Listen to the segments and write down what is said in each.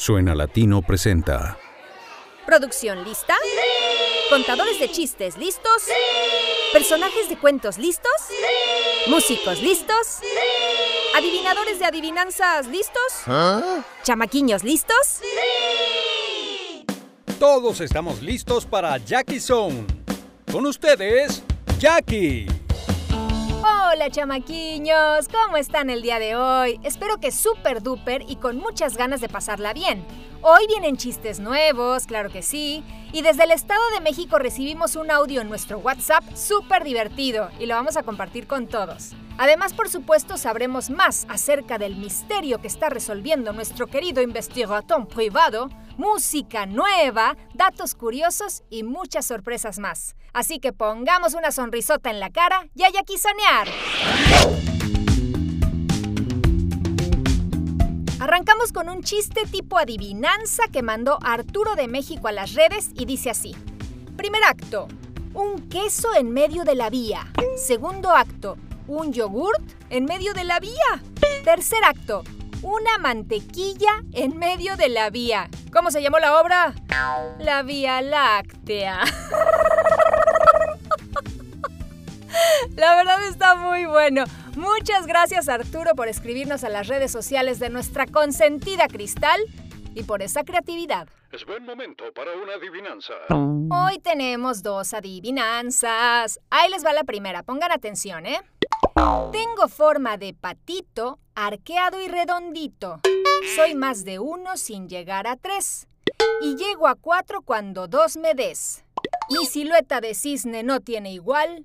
Suena Latino presenta. ¿Producción lista? ¿Contadores de chistes listos? ¿Personajes de cuentos listos? ¿Músicos listos? ¿Adivinadores de adivinanzas listos? ¿Chamaquiños listos? Todos estamos listos para Jackie Zone. Con ustedes, Jackie. Hola chamaquiños, ¿cómo están el día de hoy? Espero que súper duper y con muchas ganas de pasarla bien. Hoy vienen chistes nuevos, claro que sí, y desde el Estado de México recibimos un audio en nuestro WhatsApp súper divertido y lo vamos a compartir con todos. Además, por supuesto, sabremos más acerca del misterio que está resolviendo nuestro querido investigador privado, música nueva, datos curiosos y muchas sorpresas más. Así que pongamos una sonrisota en la cara y hay aquí soñar. Arrancamos con un chiste tipo adivinanza que mandó Arturo de México a las redes y dice así. Primer acto, un queso en medio de la vía. Segundo acto, un yogurt en medio de la vía. Tercer acto, una mantequilla en medio de la vía. ¿Cómo se llamó la obra? La Vía Láctea. La verdad está muy bueno. Muchas gracias Arturo por escribirnos a las redes sociales de nuestra consentida Cristal y por esa creatividad. Es buen momento para una adivinanza. Hoy tenemos dos adivinanzas. Ahí les va la primera, pongan atención, ¿eh? Tengo forma de patito, arqueado y redondito. Soy más de uno sin llegar a tres. Y llego a cuatro cuando dos me des. Mi silueta de cisne no tiene igual.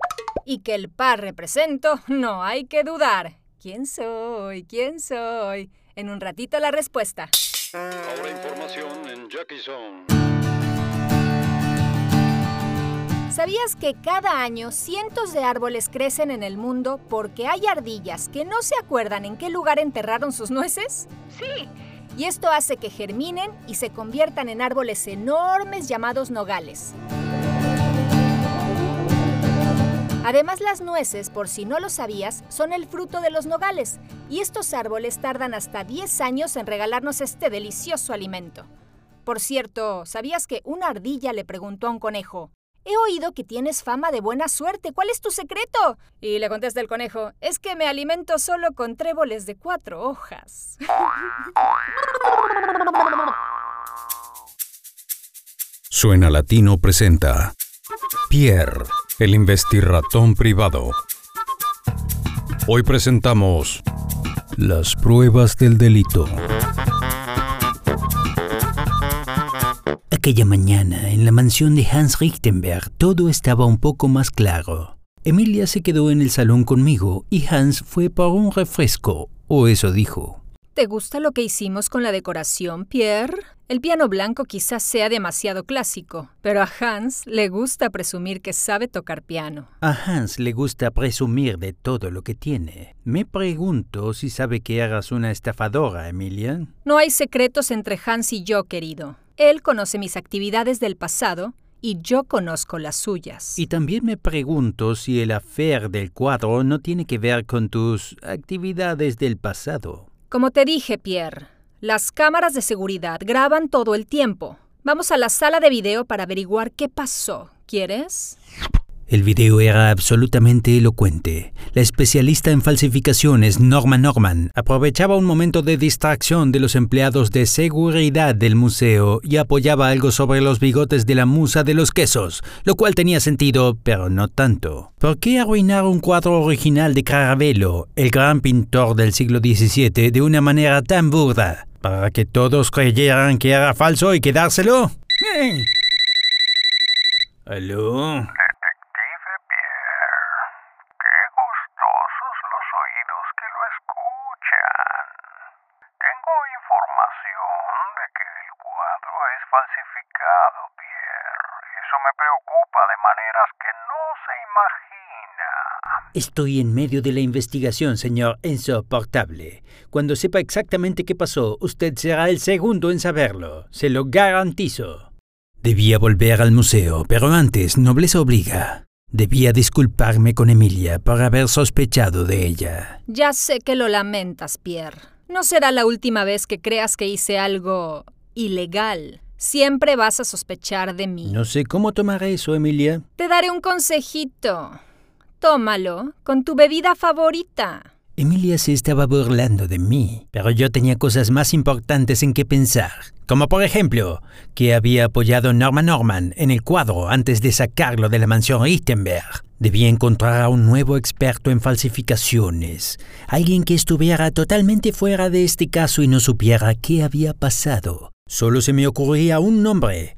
Y que el par represento, no hay que dudar. ¿Quién soy? ¿Quién soy? En un ratito la respuesta. Ahora información en Jackie Zone. ¿Sabías que cada año cientos de árboles crecen en el mundo porque hay ardillas que no se acuerdan en qué lugar enterraron sus nueces? Sí. Y esto hace que germinen y se conviertan en árboles enormes llamados nogales. Además, las nueces, por si no lo sabías, son el fruto de los nogales, y estos árboles tardan hasta 10 años en regalarnos este delicioso alimento. Por cierto, ¿sabías que una ardilla le preguntó a un conejo, He oído que tienes fama de buena suerte, ¿cuál es tu secreto? Y le contesta el conejo, es que me alimento solo con tréboles de cuatro hojas. Suena Latino presenta. Pierre, el investirratón privado. Hoy presentamos. Las pruebas del delito. Aquella mañana, en la mansión de Hans Richtenberg, todo estaba un poco más claro. Emilia se quedó en el salón conmigo y Hans fue por un refresco, o eso dijo. ¿Te gusta lo que hicimos con la decoración, Pierre? El piano blanco quizás sea demasiado clásico, pero a Hans le gusta presumir que sabe tocar piano. A Hans le gusta presumir de todo lo que tiene. Me pregunto si sabe que eras una estafadora, Emilia. No hay secretos entre Hans y yo, querido. Él conoce mis actividades del pasado y yo conozco las suyas. Y también me pregunto si el afer del cuadro no tiene que ver con tus actividades del pasado. Como te dije, Pierre, las cámaras de seguridad graban todo el tiempo. Vamos a la sala de video para averiguar qué pasó. ¿Quieres? El video era absolutamente elocuente. La especialista en falsificaciones, Norma Norman, aprovechaba un momento de distracción de los empleados de seguridad del museo y apoyaba algo sobre los bigotes de la musa de los quesos, lo cual tenía sentido, pero no tanto. ¿Por qué arruinar un cuadro original de Caravaggio, el gran pintor del siglo XVII, de una manera tan burda? ¿Para que todos creyeran que era falso y quedárselo? ¿Aló? falsificado, Pierre. Eso me preocupa de maneras que no se imagina. Estoy en medio de la investigación, señor insoportable. Cuando sepa exactamente qué pasó, usted será el segundo en saberlo. Se lo garantizo. Debía volver al museo, pero antes nobleza obliga. Debía disculparme con Emilia por haber sospechado de ella. Ya sé que lo lamentas, Pierre. No será la última vez que creas que hice algo ilegal. Siempre vas a sospechar de mí. No sé cómo tomar eso, Emilia. Te daré un consejito. Tómalo con tu bebida favorita. Emilia se estaba burlando de mí, pero yo tenía cosas más importantes en que pensar. Como por ejemplo, que había apoyado a Norma Norman en el cuadro antes de sacarlo de la mansión Richtenberg. Debía encontrar a un nuevo experto en falsificaciones, alguien que estuviera totalmente fuera de este caso y no supiera qué había pasado. Solo se me ocurría un nombre.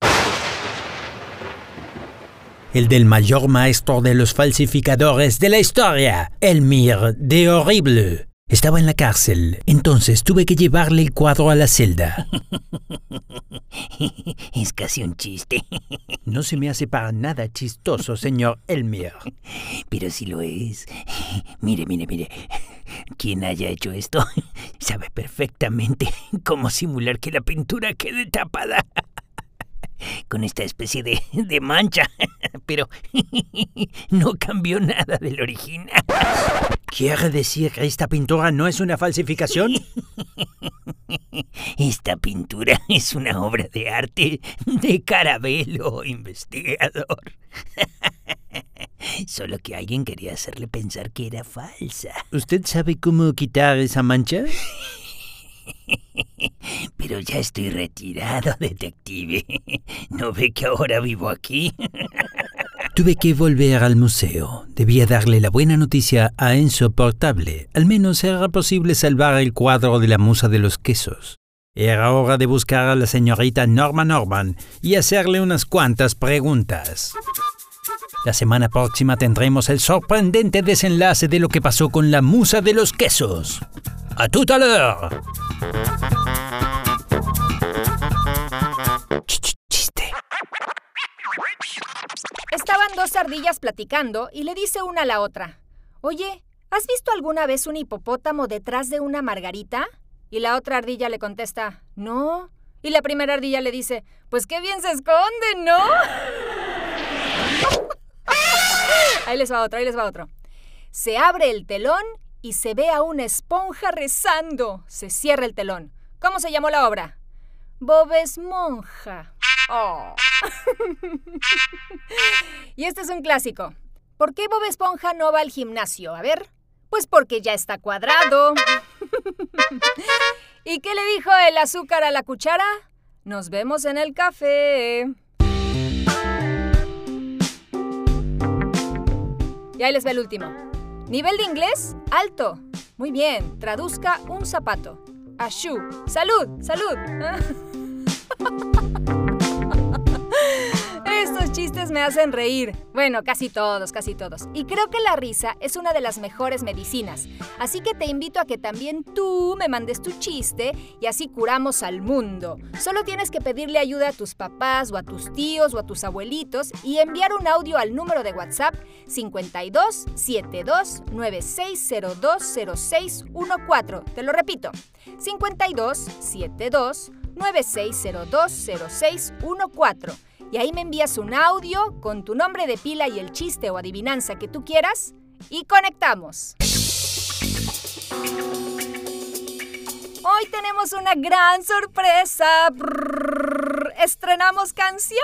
El del mayor maestro de los falsificadores de la historia, Elmir de Horrible. Estaba en la cárcel, entonces tuve que llevarle el cuadro a la celda. Es casi un chiste. No se me hace para nada chistoso, señor Elmir. Pero si lo es. Mire, mire, mire. Quien haya hecho esto sabe perfectamente cómo simular que la pintura quede tapada con esta especie de, de mancha. Pero no cambió nada del original. ¿Quiere decir que esta pintura no es una falsificación? Esta pintura es una obra de arte de Carabelo, investigador. Solo que alguien quería hacerle pensar que era falsa. ¿Usted sabe cómo quitar esa mancha? Pero ya estoy retirado, detective. ¿No ve que ahora vivo aquí? Tuve que volver al museo. Debía darle la buena noticia a Enzo Portable. Al menos era posible salvar el cuadro de la musa de los quesos. Era hora de buscar a la señorita Norma Norman y hacerle unas cuantas preguntas. La semana próxima tendremos el sorprendente desenlace de lo que pasó con la musa de los quesos. ¡A tu taleur! Chiste. Estaban dos ardillas platicando y le dice una a la otra, Oye, ¿has visto alguna vez un hipopótamo detrás de una margarita? Y la otra ardilla le contesta, No. Y la primera ardilla le dice, Pues qué bien se esconde, ¿no? ahí les va otro, ahí les va otro. Se abre el telón y se ve a una esponja rezando. Se cierra el telón. ¿Cómo se llamó la obra? Bob Esponja. Oh. y este es un clásico. ¿Por qué Bob Esponja no va al gimnasio? A ver. Pues porque ya está cuadrado. ¿Y qué le dijo el azúcar a la cuchara? Nos vemos en el café. Y ahí les va el último. Nivel de inglés, alto. Muy bien, traduzca un zapato. A shoe. Salud, salud. Estos chistes me hacen reír. Bueno, casi todos, casi todos. Y creo que la risa es una de las mejores medicinas. Así que te invito a que también tú me mandes tu chiste y así curamos al mundo. Solo tienes que pedirle ayuda a tus papás o a tus tíos o a tus abuelitos y enviar un audio al número de WhatsApp 52 72 96020614. Te lo repito. 52 72 96020614 y ahí me envías un audio con tu nombre de pila y el chiste o adivinanza que tú quieras y conectamos. Hoy tenemos una gran sorpresa. Estrenamos canción.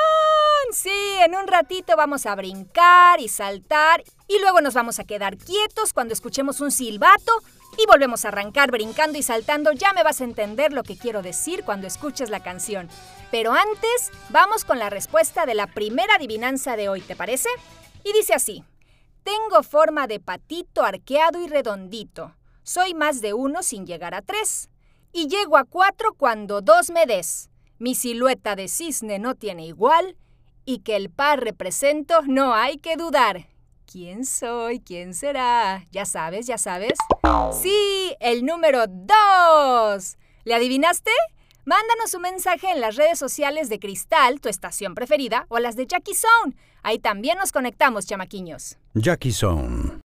Sí, en un ratito vamos a brincar y saltar y luego nos vamos a quedar quietos cuando escuchemos un silbato y volvemos a arrancar brincando y saltando. Ya me vas a entender lo que quiero decir cuando escuches la canción. Pero antes, vamos con la respuesta de la primera adivinanza de hoy, ¿te parece? Y dice así. Tengo forma de patito arqueado y redondito. Soy más de uno sin llegar a tres. Y llego a cuatro cuando dos me des. Mi silueta de cisne no tiene igual. Y que el par represento no hay que dudar. ¿Quién soy? ¿Quién será? Ya sabes, ya sabes. Sí, el número dos. ¿Le adivinaste? Mándanos un mensaje en las redes sociales de Cristal, tu estación preferida, o las de Jackie Zone. Ahí también nos conectamos, chamaquiños. Jackie Zone.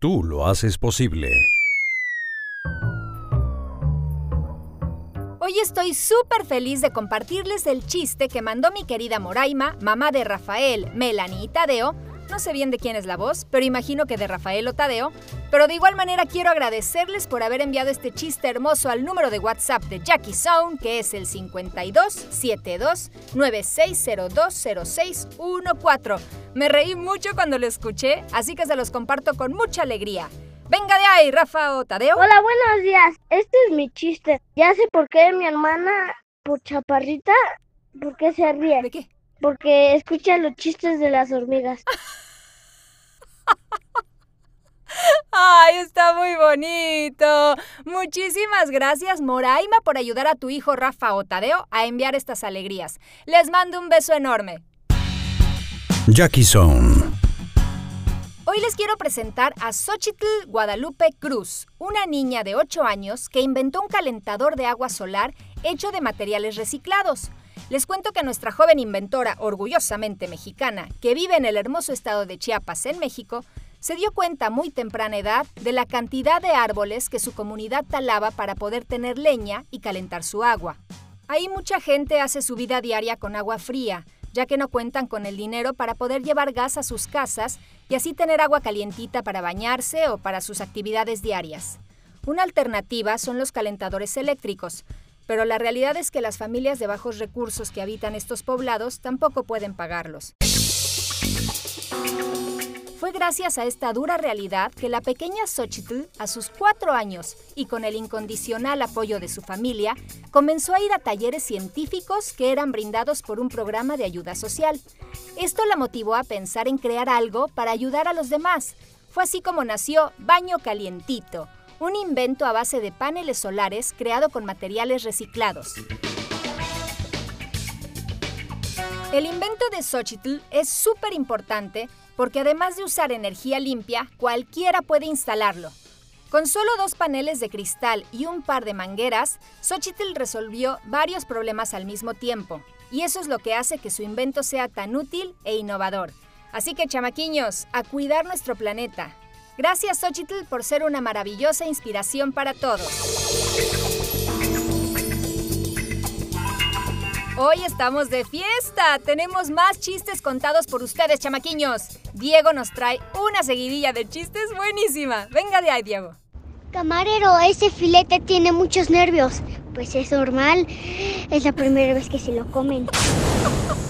Tú lo haces posible. Hoy estoy súper feliz de compartirles el chiste que mandó mi querida Moraima, mamá de Rafael, Melanie y Tadeo, No sé bien de quién es la voz, pero imagino que de Rafael o Tadeo. Pero de igual manera quiero agradecerles por haber enviado este chiste hermoso al número de WhatsApp de Jackie Sound, que es el 5272 96020614. Me reí mucho cuando lo escuché, así que se los comparto con mucha alegría. Venga de ahí, Rafa o Tadeo. Hola, buenos días. Este es mi chiste. Ya sé por qué mi hermana, por chaparrita, ¿por qué se ríe? ¿De qué? Porque escucha los chistes de las hormigas. ¡Ay, está muy bonito! Muchísimas gracias, Moraima, por ayudar a tu hijo Rafa o Tadeo a enviar estas alegrías. Les mando un beso enorme. Jackie Zone. Hoy les quiero presentar a Xochitl Guadalupe Cruz, una niña de 8 años que inventó un calentador de agua solar hecho de materiales reciclados. Les cuento que nuestra joven inventora, orgullosamente mexicana, que vive en el hermoso estado de Chiapas, en México, se dio cuenta muy temprana edad de la cantidad de árboles que su comunidad talaba para poder tener leña y calentar su agua. Ahí mucha gente hace su vida diaria con agua fría, ya que no cuentan con el dinero para poder llevar gas a sus casas y así tener agua calientita para bañarse o para sus actividades diarias. Una alternativa son los calentadores eléctricos, pero la realidad es que las familias de bajos recursos que habitan estos poblados tampoco pueden pagarlos. Fue gracias a esta dura realidad que la pequeña Xochitl, a sus cuatro años y con el incondicional apoyo de su familia, comenzó a ir a talleres científicos que eran brindados por un programa de ayuda social. Esto la motivó a pensar en crear algo para ayudar a los demás. Fue así como nació Baño Calientito, un invento a base de paneles solares creado con materiales reciclados. El invento de Xochitl es súper importante porque además de usar energía limpia, cualquiera puede instalarlo. Con solo dos paneles de cristal y un par de mangueras, Xochitl resolvió varios problemas al mismo tiempo, y eso es lo que hace que su invento sea tan útil e innovador. Así que, chamaquiños, a cuidar nuestro planeta. Gracias, Xochitl, por ser una maravillosa inspiración para todos. Hoy estamos de fiesta. Tenemos más chistes contados por ustedes, chamaquiños. Diego nos trae una seguidilla de chistes buenísima. Venga de ahí, Diego. Camarero, ese filete tiene muchos nervios. Pues es normal. Es la primera vez que se lo comen.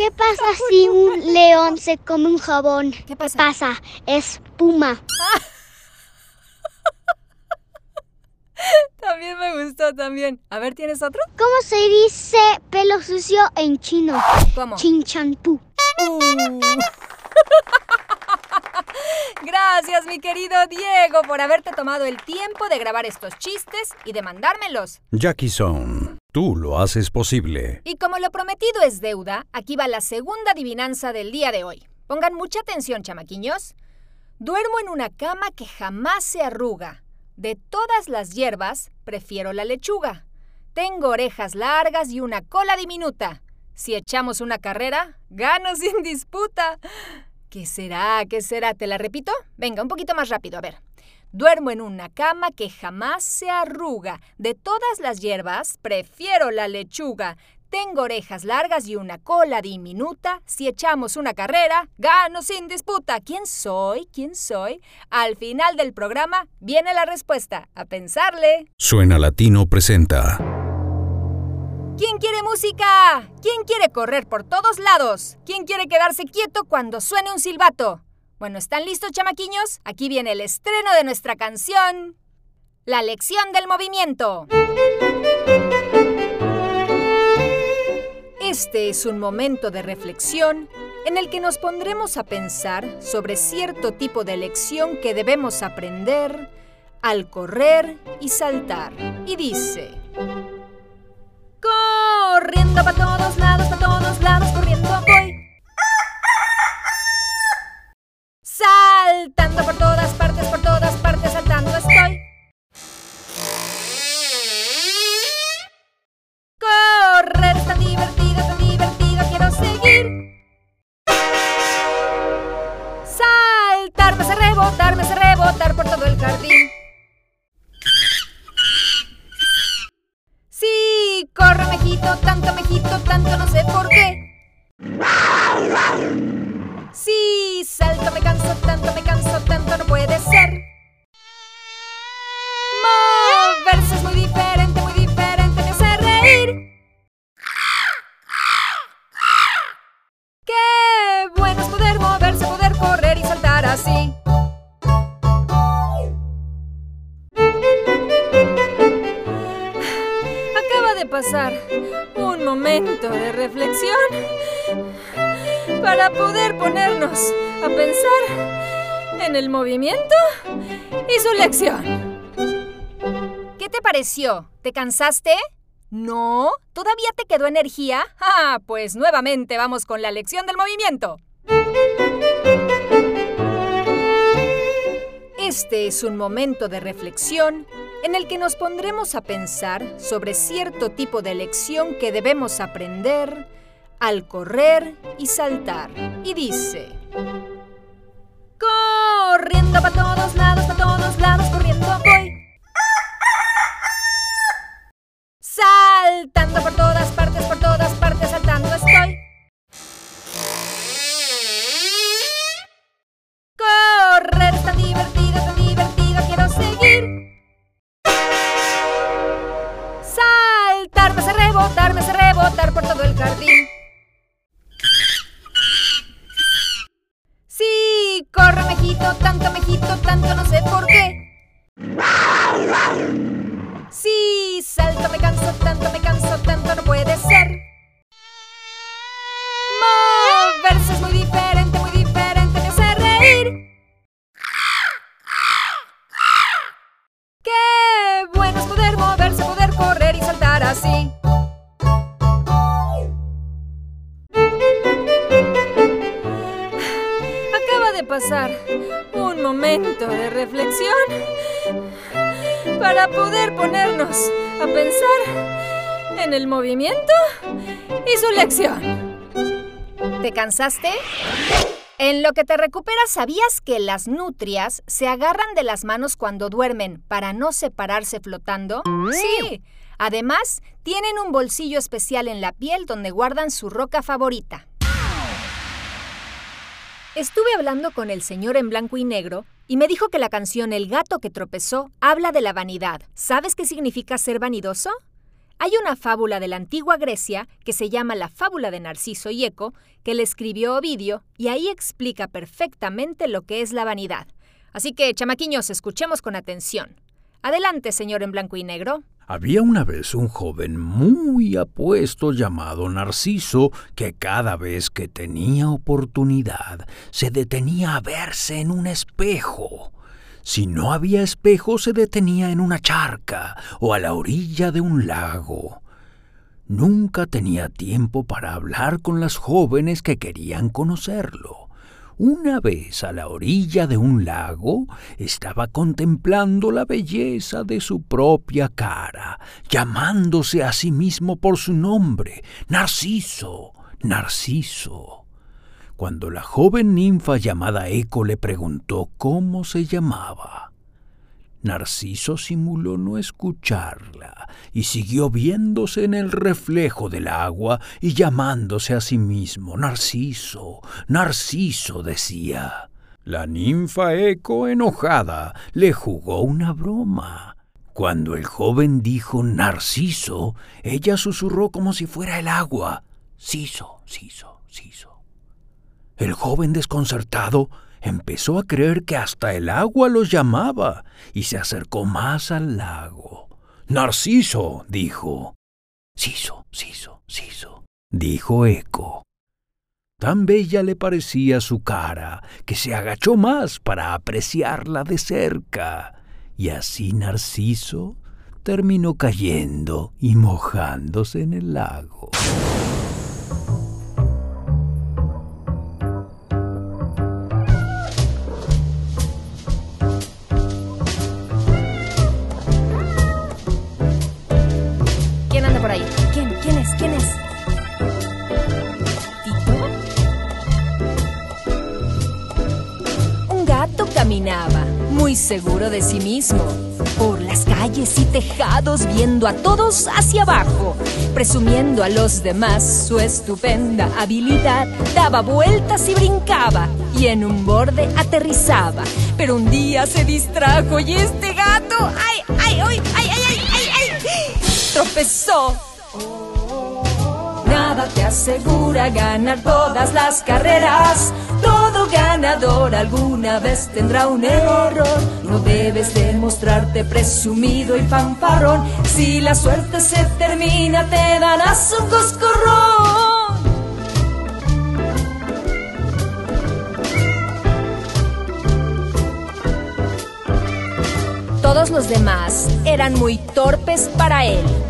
¿Qué pasa si un león se come un jabón? ¿Qué pasa? pasa? Espuma. También me gustó, también. A ver, ¿tienes otro? ¿Cómo se dice pelo sucio en chino? ¿Cómo? Chinchampú. Uh. Gracias, mi querido Diego, por haberte tomado el tiempo de grabar estos chistes y de mandármelos. Jackie Zone. Tú lo haces posible. Y como lo prometido es deuda, aquí va la segunda adivinanza del día de hoy. Pongan mucha atención, chamaquiños. Duermo en una cama que jamás se arruga. De todas las hierbas, prefiero la lechuga. Tengo orejas largas y una cola diminuta. Si echamos una carrera, gano sin disputa. ¿Qué será? ¿Qué será? ¿Te la repito? Venga, un poquito más rápido, a ver. Duermo en una cama que jamás se arruga. De todas las hierbas, prefiero la lechuga. Tengo orejas largas y una cola diminuta. Si echamos una carrera, gano sin disputa. ¿Quién soy? ¿Quién soy? Al final del programa viene la respuesta. A pensarle. Suena Latino presenta. ¿Quién quiere música? ¿Quién quiere correr por todos lados? ¿Quién quiere quedarse quieto cuando suene un silbato? Bueno, ¿están listos, chamaquiños? Aquí viene el estreno de nuestra canción. La lección del movimiento. Este es un momento de reflexión en el que nos pondremos a pensar sobre cierto tipo de lección que debemos aprender al correr y saltar. Y dice... momento de reflexión para poder ponernos a pensar en el movimiento y su lección. ¿Qué te pareció? ¿Te cansaste? ¿No? ¿Todavía te quedó energía? Ah, pues nuevamente vamos con la lección del movimiento. Este es un momento de reflexión en el que nos pondremos a pensar sobre cierto tipo de lección que debemos aprender al correr y saltar. Y dice... Corriendo para todos lados, para todos lados, corriendo voy. Saltando por todas partes, mejito, tanto mejito, tanto no sé por qué. Sí, salto, me canso, tanto me canso, tanto no puede ser. Moverse es muy diferente, muy diferente, me hace reír. Qué bueno es poder moverse, poder correr y saltar así. Acaba de pasar momento de reflexión para poder ponernos a pensar en el movimiento y su lección. ¿Te cansaste? En lo que te recuperas, ¿sabías que las nutrias se agarran de las manos cuando duermen para no separarse flotando? Sí. Además, tienen un bolsillo especial en la piel donde guardan su roca favorita. Estuve hablando con el señor en blanco y negro y me dijo que la canción El gato que tropezó habla de la vanidad. ¿Sabes qué significa ser vanidoso? Hay una fábula de la antigua Grecia que se llama la fábula de Narciso y Eco, que le escribió Ovidio, y ahí explica perfectamente lo que es la vanidad. Así que, chamaquiños, escuchemos con atención. Adelante, señor en blanco y negro. Había una vez un joven muy apuesto llamado Narciso que cada vez que tenía oportunidad se detenía a verse en un espejo. Si no había espejo se detenía en una charca o a la orilla de un lago. Nunca tenía tiempo para hablar con las jóvenes que querían conocerlo. Una vez a la orilla de un lago, estaba contemplando la belleza de su propia cara, llamándose a sí mismo por su nombre, Narciso, Narciso. Cuando la joven ninfa llamada Eco le preguntó cómo se llamaba, Narciso simuló no escucharla y siguió viéndose en el reflejo del agua y llamándose a sí mismo Narciso, Narciso decía. La ninfa Eco, enojada, le jugó una broma. Cuando el joven dijo Narciso, ella susurró como si fuera el agua. Siso, siso, siso. El joven desconcertado empezó a creer que hasta el agua los llamaba y se acercó más al lago. Narciso, dijo. Siso, siso, siso, dijo Eco. Tan bella le parecía su cara que se agachó más para apreciarla de cerca, y así Narciso terminó cayendo y mojándose en el lago. Por las calles calles y tejados viendo a todos hacia abajo, presumiendo a los demás su estupenda habilidad. Daba vueltas y brincaba y en un borde aterrizaba. Pero un día se distrajo y este gato, ¡ay, ay, ay, ay, ay, ay, ay! ay tropezó Nada te asegura ganar todas las carreras. Ganador alguna vez tendrá un error. No debes demostrarte presumido y pamparrón. Si la suerte se termina, te darás un coscorrón. Todos los demás eran muy torpes para él.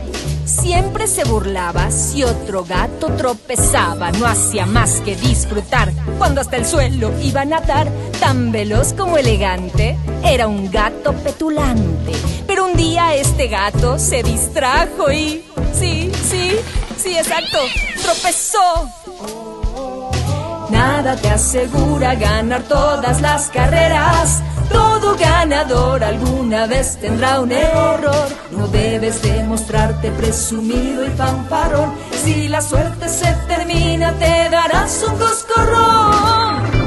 Siempre se burlaba si otro gato tropezaba, no hacía más que disfrutar. Cuando hasta el suelo iba a nadar, tan veloz como elegante, era un gato petulante. Pero un día este gato se distrajo y... Sí, sí, sí, exacto, tropezó. Nada te asegura ganar todas las carreras. Todo ganador alguna vez tendrá un error. No debes demostrarte presumido y fanfarrón. Si la suerte se termina, te darás un coscorrón.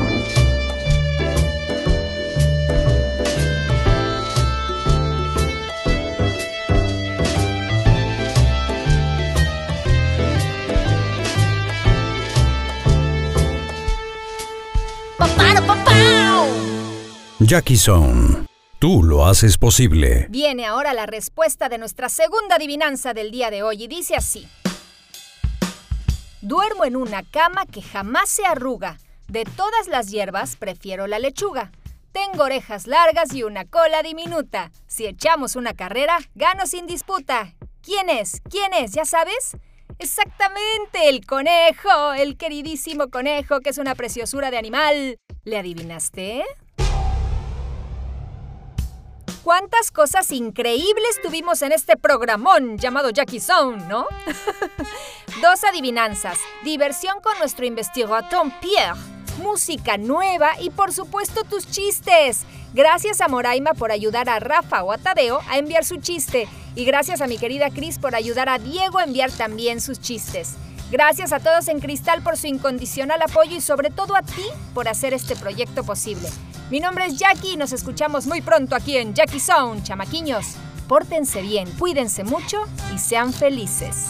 Jackie Zone, tú lo haces posible. Viene ahora la respuesta de nuestra segunda adivinanza del día de hoy y dice así. Duermo en una cama que jamás se arruga. De todas las hierbas prefiero la lechuga. Tengo orejas largas y una cola diminuta. Si echamos una carrera, gano sin disputa. ¿Quién es? ¿Quién es? ¿Ya sabes? Exactamente, el conejo, el queridísimo conejo, que es una preciosura de animal. ¿Le adivinaste? Cuántas cosas increíbles tuvimos en este programón llamado Jackie Zone, ¿no? Dos adivinanzas, diversión con nuestro investigador Pierre, música nueva y por supuesto tus chistes. Gracias a Moraima por ayudar a Rafa o a Tadeo a enviar su chiste y gracias a mi querida Cris por ayudar a Diego a enviar también sus chistes. Gracias a todos en Cristal por su incondicional apoyo y sobre todo a ti por hacer este proyecto posible. Mi nombre es Jackie y nos escuchamos muy pronto aquí en Jackie Sound, chamaquiños. Pórtense bien, cuídense mucho y sean felices.